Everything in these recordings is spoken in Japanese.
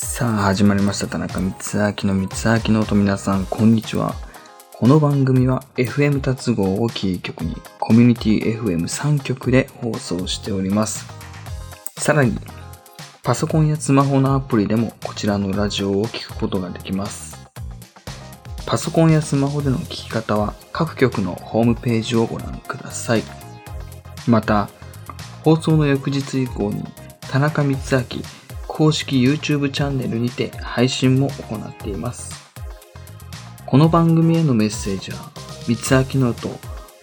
さあ始まりました田中光明の光明の音。皆さんこんにちは。この番組は FM 達合をキー局にコミュニティ FM3 局で放送しております。さらにパソコンやスマホのアプリでもこちらのラジオを聴くことができます。パソコンやスマホでの聞き方は各局のホームページをご覧ください。また放送の翌日以降に田中光明公式 YouTube チャンネルにて配信も行っています。この番組へのメッセージは、三明ノート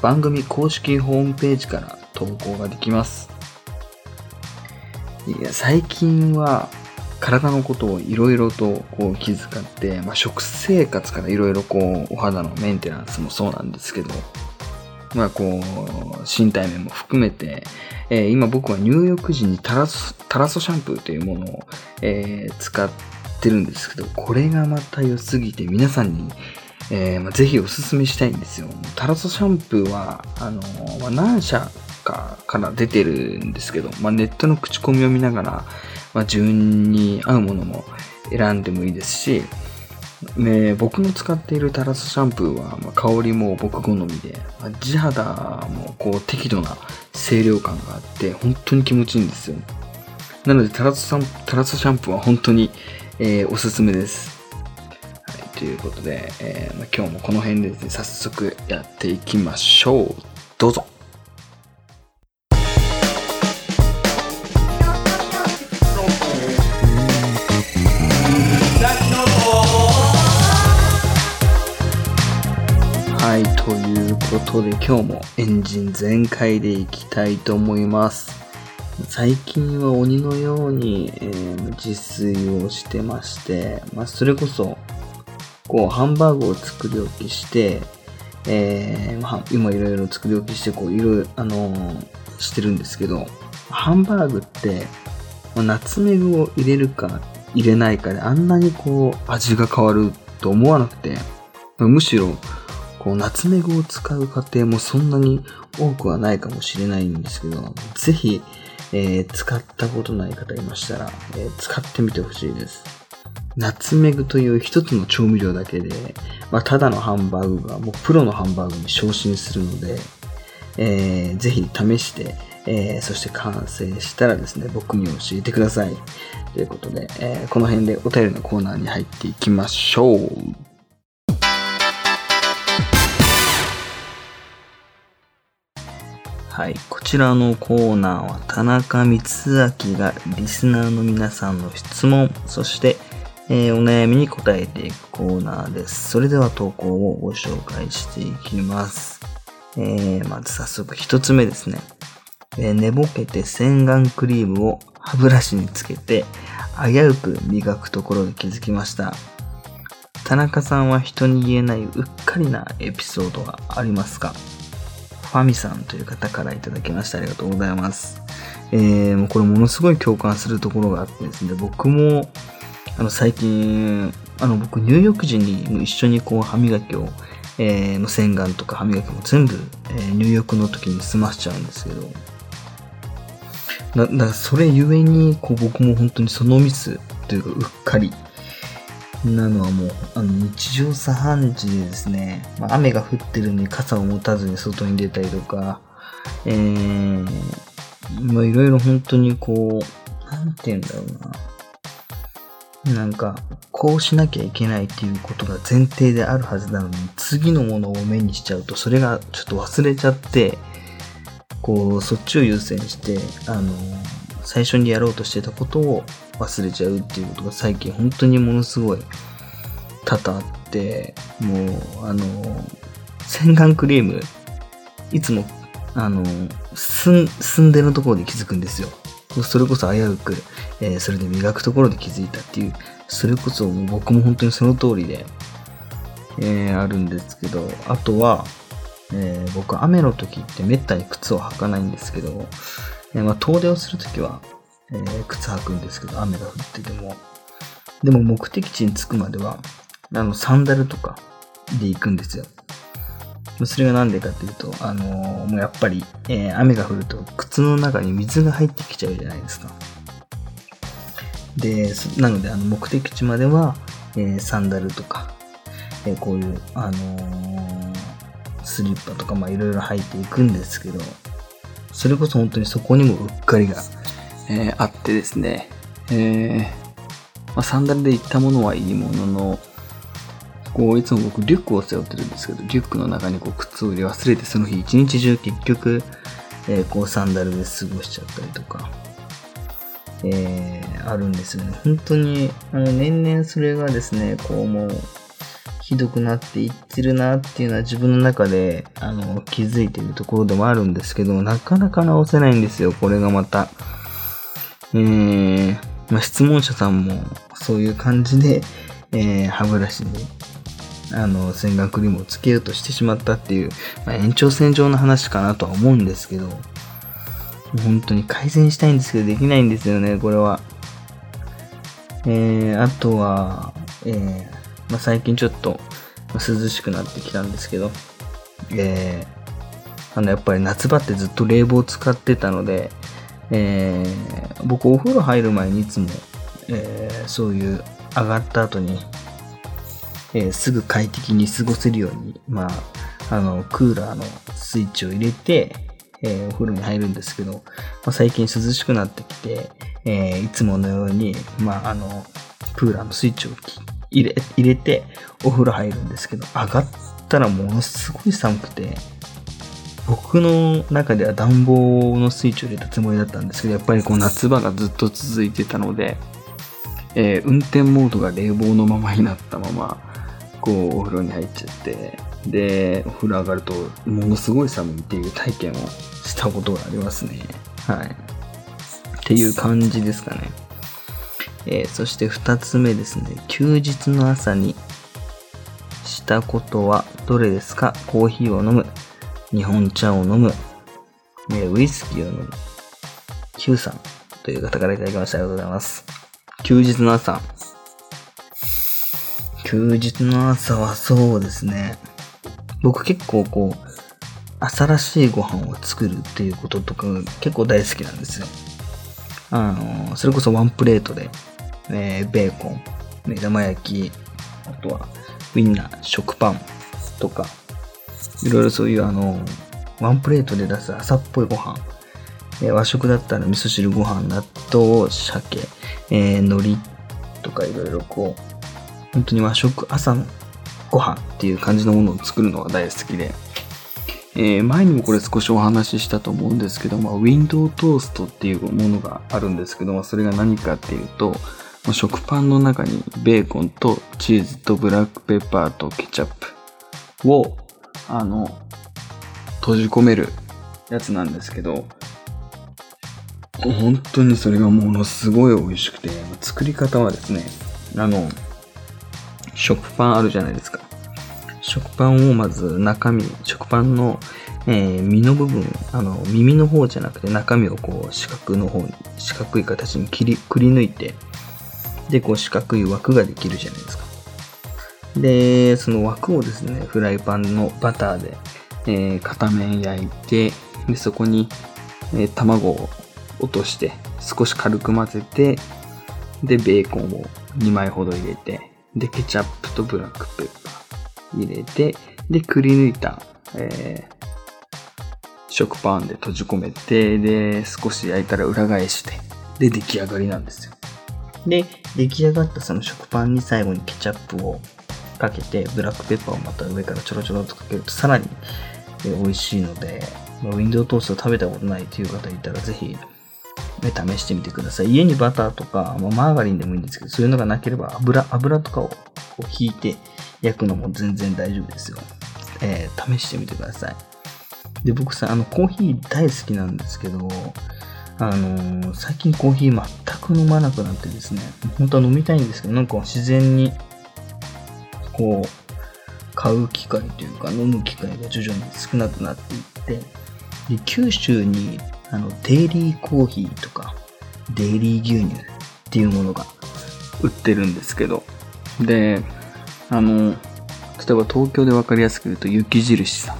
番組公式ホームページから投稿ができます。いや、最近は体のことをいろいろとこう気遣って、まあ、食生活からいろいろこうお肌のメンテナンスもそうなんですけど、まあこう、身体面も含めて、えー今僕は入浴時にタラソタラソシャンプーというものを、えー使ってるんですけど、これがまた良すぎて皆さんに、えーまあ、ぜひおすすめしたいんですよ。タラソシャンプーは、あのまあ、何社かから出てるんですけど、まあ、ネットの口コミを見ながら、まあ、自分に合うものも選んでもいいですし、ね、僕の使っているタラスシャンプーは、まあ、香りも僕好みで、まあ地肌もこう適度な清涼感があって本当に気持ちいいんですよなのでタラスシャンタラスシャンプーは本当に、えーおすすめです、はい、ということで、えーまあ今日もこの辺でですね早速やっていきましょう。どうぞ。ことで今日もエンジン全開でいきたいと思います。最近は鬼のように、えー自炊をしてまして、まあ、それこそ、こう、ハンバーグを作り置きして、えーまあ、今いろいろ作り置きして、こう、いろいろ、あのーしてるんですけど、ハンバーグって、まあナツメグを入れるか入れないかであんなにこう、味が変わると思わなくて、むしろ、こう、ナツメグを使う家庭もそんなに多くはないかもしれないんですけど、ぜひ、えー使ったことない方いましたら、えー使ってみてほしいです。ナツメグという一つの調味料だけで、まあ、ただのハンバーグがもうプロのハンバーグに昇進するので、えーぜひ試して、えーそして完成したらですね、僕に教えてください。ということで、えーこの辺でお便りのコーナーに入っていきましょう。はい。こちらのコーナーは田中光明がリスナーの皆さんの質問、そして、えーお悩みに答えていくコーナーです。それでは投稿をご紹介していきます。えーまず早速一つ目ですね。えー寝ぼけて洗顔クリームを歯ブラシにつけて危うく磨くところで気づきました。田中さんは人に言えないうっかりなエピソードはありますか？ファミさんという方からいただきました。ありがとうございます。えー、もうこれものすごい共感するところがあってですね、僕も、あの、最近、あの、僕、入浴時に一緒にこう、歯磨きを、えー、もう洗顔とか歯磨きも全部、えー入浴の時に済ましちゃうんですけど、だだからそれゆえに、こう、僕も本当にそのミスというか、うっかり、なのはもう、あの、日常茶飯事でですね、まあ、雨が降ってるのに傘を持たずに外に出たりとか、えー、まあ、いろいろ本当にこう、なんて言うんだろうな。なんか、こうしなきゃいけないっていうことが前提であるはずなのに、次のものを目にしちゃうと、それがちょっと忘れちゃって、こう、そっちを優先して、あの、最初にやろうとしてたことを忘れちゃうっていうことが最近本当にものすごい多々あって、もう、あの、洗顔クリーム、いつも、あの、すん、住んでるところで気づくんですよ。それこそ危うく、えーそれで磨くところで気づいたっていう、それこそも僕も本当にその通りで、えーあるんですけど、あとは、えー僕雨の時ってめったに靴を履かないんですけど、えまあ、遠出をする時は、えー靴履くんですけど、雨が降ってても。でも目的地に着くまでは、あの、サンダルとかで行くんですよ。それがなんでかっていうと、あのーもうやっぱり、えー雨が降ると靴の中に水が入ってきちゃうじゃないですか。で、なので、あの、目的地までは、えー、サンダルとか、え、こういう、あの、スリッパとか、まあ、いろいろ履いていくんですけど、それこそ本当にそこにもうっかりが、えー、あってですね、えー、まあ、サンダルで行ったものはいいものの、こう、いつも僕リュックを背負ってるんですけど、リュックの中にこう靴を入れ忘れて、その日一日中結局、えー、こうサンダルで過ごしちゃったりとか、えー、あるんですよね。本当に、あの、年々それがですね、こうもう、ひどくなっていってるなっていうのは自分の中で、あの、気づいているところでもあるんですけど、なかなか直せないんですよ、これがまた。えー、まあ、質問者さんもそういう感じで、えー、歯ブラシに、あの、洗顔クリームをつけようとしてしまったっていう、まあ、延長線上の話かなとは思うんですけど、本当に改善したいんですけど、できないんですよね、これは。えー、あとは、えー、まあ、最近ちょっと涼しくなってきたんですけど、えー、あの、やっぱり夏場ってずっと冷房使ってたので、えー、僕お風呂入る前にいつも、えー、そういう上がった後に、えー、すぐ快適に過ごせるように、まあ、あの、クーラーのスイッチを入れて、え、お風呂に入るんですけど、まあ、最近涼しくなってきて、え、いつものように、まあ、あの、クーラーのスイッチを入れ入れてお風呂入るんですけど、上がったらものすごい寒くて、僕の中では暖房のスイッチを入れたつもりだったんですけど、やっぱりこう夏場がずっと続いてたので、えー、運転モードが冷房のままになったまま、こうお風呂に入っちゃって、で、お風呂上がるとものすごい寒いっていう体験をしたことがありますね。はい。っていう感じですかね。えー、そして二つ目ですね。休日の朝にしたことはどれですか？コーヒーを飲む。日本茶を飲む。え、ウイスキーを飲む。Q さんという方からいただきました。ありがとうございます。休日の朝。休日の朝はそうですね。僕結構こう、朝らしいご飯を作るっていうこととか結構大好きなんですよ。あの、それこそワンプレートで、えー、ベーコン、目玉焼き、あとはウインナー、食パンとか、いろいろそういうあの、ワンプレートで出す朝っぽいご飯、えー、和食だったら味噌汁ご飯、納豆、鮭、えー、海苔とかいろいろこう、本当に和食、朝のご飯っていう感じのものを作るのが大好きで、えー、前にもこれ少しお話ししたと思うんですけど、まあ、ウィンドウトーストっていうものがあるんですけど、まあ、それが何かっていうと、まあ、食パンの中にベーコンとチーズとブラックペッパーとケチャップを、あの、閉じ込めるやつなんですけど、本当にそれがものすごい美味しくて、作り方はですね、あの、食パンあるじゃないですか。食パンをまず中身、食パンの、えー、身の部分、あの、耳の方じゃなくて中身をこう四角の方に、四角い形に切り、くり抜いて、で、こう四角い枠ができるじゃないですか。で、その枠をですね、フライパンのバターで、えー、片面焼いて、で、そこに、えー、卵を落として、少し軽く混ぜて、で、ベーコンを2枚ほど入れて、で、ケチャップとブラックペッパー入れて、で、くり抜いた、えー、食パンで閉じ込めて、で、少し焼いたら裏返して、で、出来上がりなんですよ。で、出来上がったその食パンに最後にケチャップをかけて、ブラックペッパーをまた上からちょろちょろとかけるとさらに美味しいので、まウィンドウトースト食べたことないという方いたらぜひ試してみてください。家にバターとか、まあ、マーガリンでもいいんですけど、そういうのがなければ油、油とかを引いて焼くのも全然大丈夫ですよ。えー、試してみてください。で、僕さ、あの、コーヒー大好きなんですけど、あのー、最近コーヒー全く飲まなくなってですね、本当は飲みたいんですけど、なんか自然に、こう、買う機会というか、飲む機会が徐々に少なくなっていって、で、九州にあの、デイリーコーヒーとか、デイリー牛乳っていうものが売ってるんですけど、で、あの、例えば東京で分かりやすく言うと雪印さん。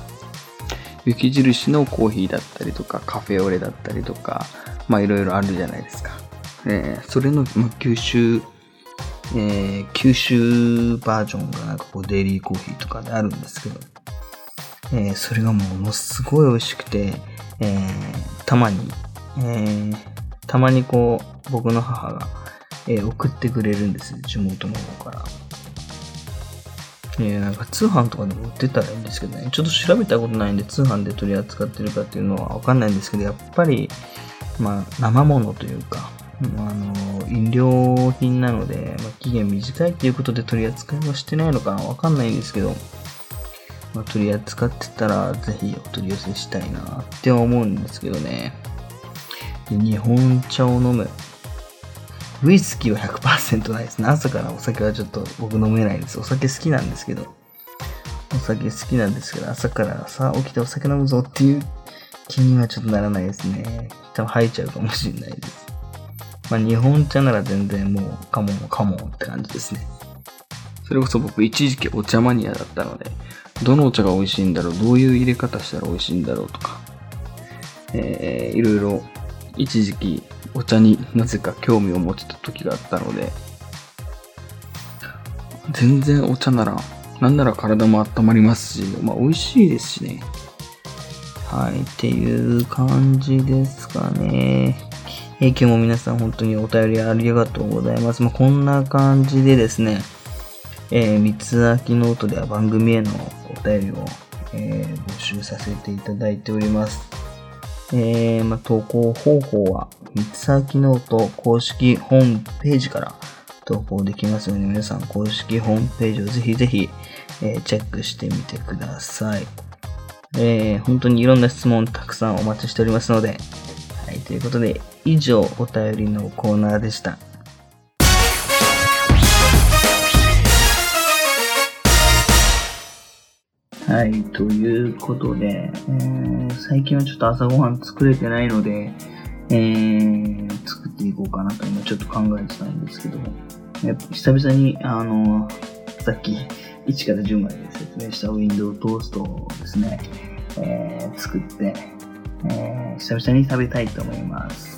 雪印のコーヒーだったりとか、カフェオレだったりとか、まあいろいろあるじゃないですか。えー、それの、ま九州、えー、九州バージョンがなんかこうデイリーコーヒーとかであるんですけど、えー、それがものすごい美味しくて、えー、たまに、えー、たまにこう、僕の母が、えー、送ってくれるんです地元の方から。えー、なんか通販とかでも売ってたらいいんですけどね、ちょっと調べたことないんで通販で取り扱ってるかっていうのはわかんないんですけど、やっぱり、まあ、生物というか、あの、飲料品なので、まあ、期限短いっていうことで取り扱いはしてないのかわかんないんですけど、まあ、取り扱ってたら、ぜひお取り寄せしたいなって思うんですけどね。で日本茶を飲む。ウイスキーは100%ないですね。朝からお酒はちょっと僕飲めないです。お酒好きなんですけど。お酒好きなんですけど、朝からさ、起きてお酒飲むぞっていう気にはちょっとならないですね。多分吐いちゃうかもしれないです。まあ日本茶なら全然もう、カモンカモンって感じですね。それこそ僕一時期お茶マニアだったので、どのお茶が美味しいんだろう、どういう入れ方したら美味しいんだろうとか、えー、いろいろ一時期お茶になぜか興味を持ちた時があったので、全然お茶なら、なんなら体も温まりますし、まあ美味しいですしね。はい、っていう感じですかね。え、今日も皆さん本当にお便りありがとうございます。まあ、こんな感じでですね、えー、三つ秋ノートでは番組へのお便りを、えー、募集させていただいております。えー、まあ、投稿方法は、三つ秋ノート公式ホームページから投稿できますので、皆さん公式ホームページをぜひぜひ、え、チェックしてみてください。え、本当にいろんな質問たくさんお待ちしておりますので、はい、ということで、以上お便りのコーナーでした。はい、ということで、えー、最近はちょっと朝ごはん作れてないので、えー、作っていこうかなと今ちょっと考えてたんですけども、久々に、あの、さっき1から10まで説明したウィンドウトーストをですね、えー、作って、えー、久々に食べたいと思います。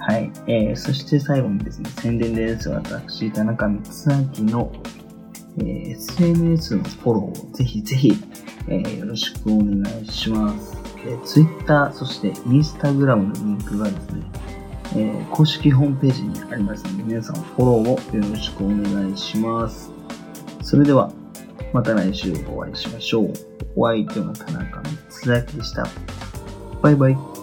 はい。えー、そして最後にですね、宣伝です。私、田中光明のえー、SNS のフォローをぜひぜひ、えー、よろしくお願いします。えー、Twitter、そして Instagram のリンクがですね、えー、公式ホームページにありますので、皆さんフォローをよろしくお願いします。それでは、また来週お会いしましょう。お相手の田中光明でした。バイバイ。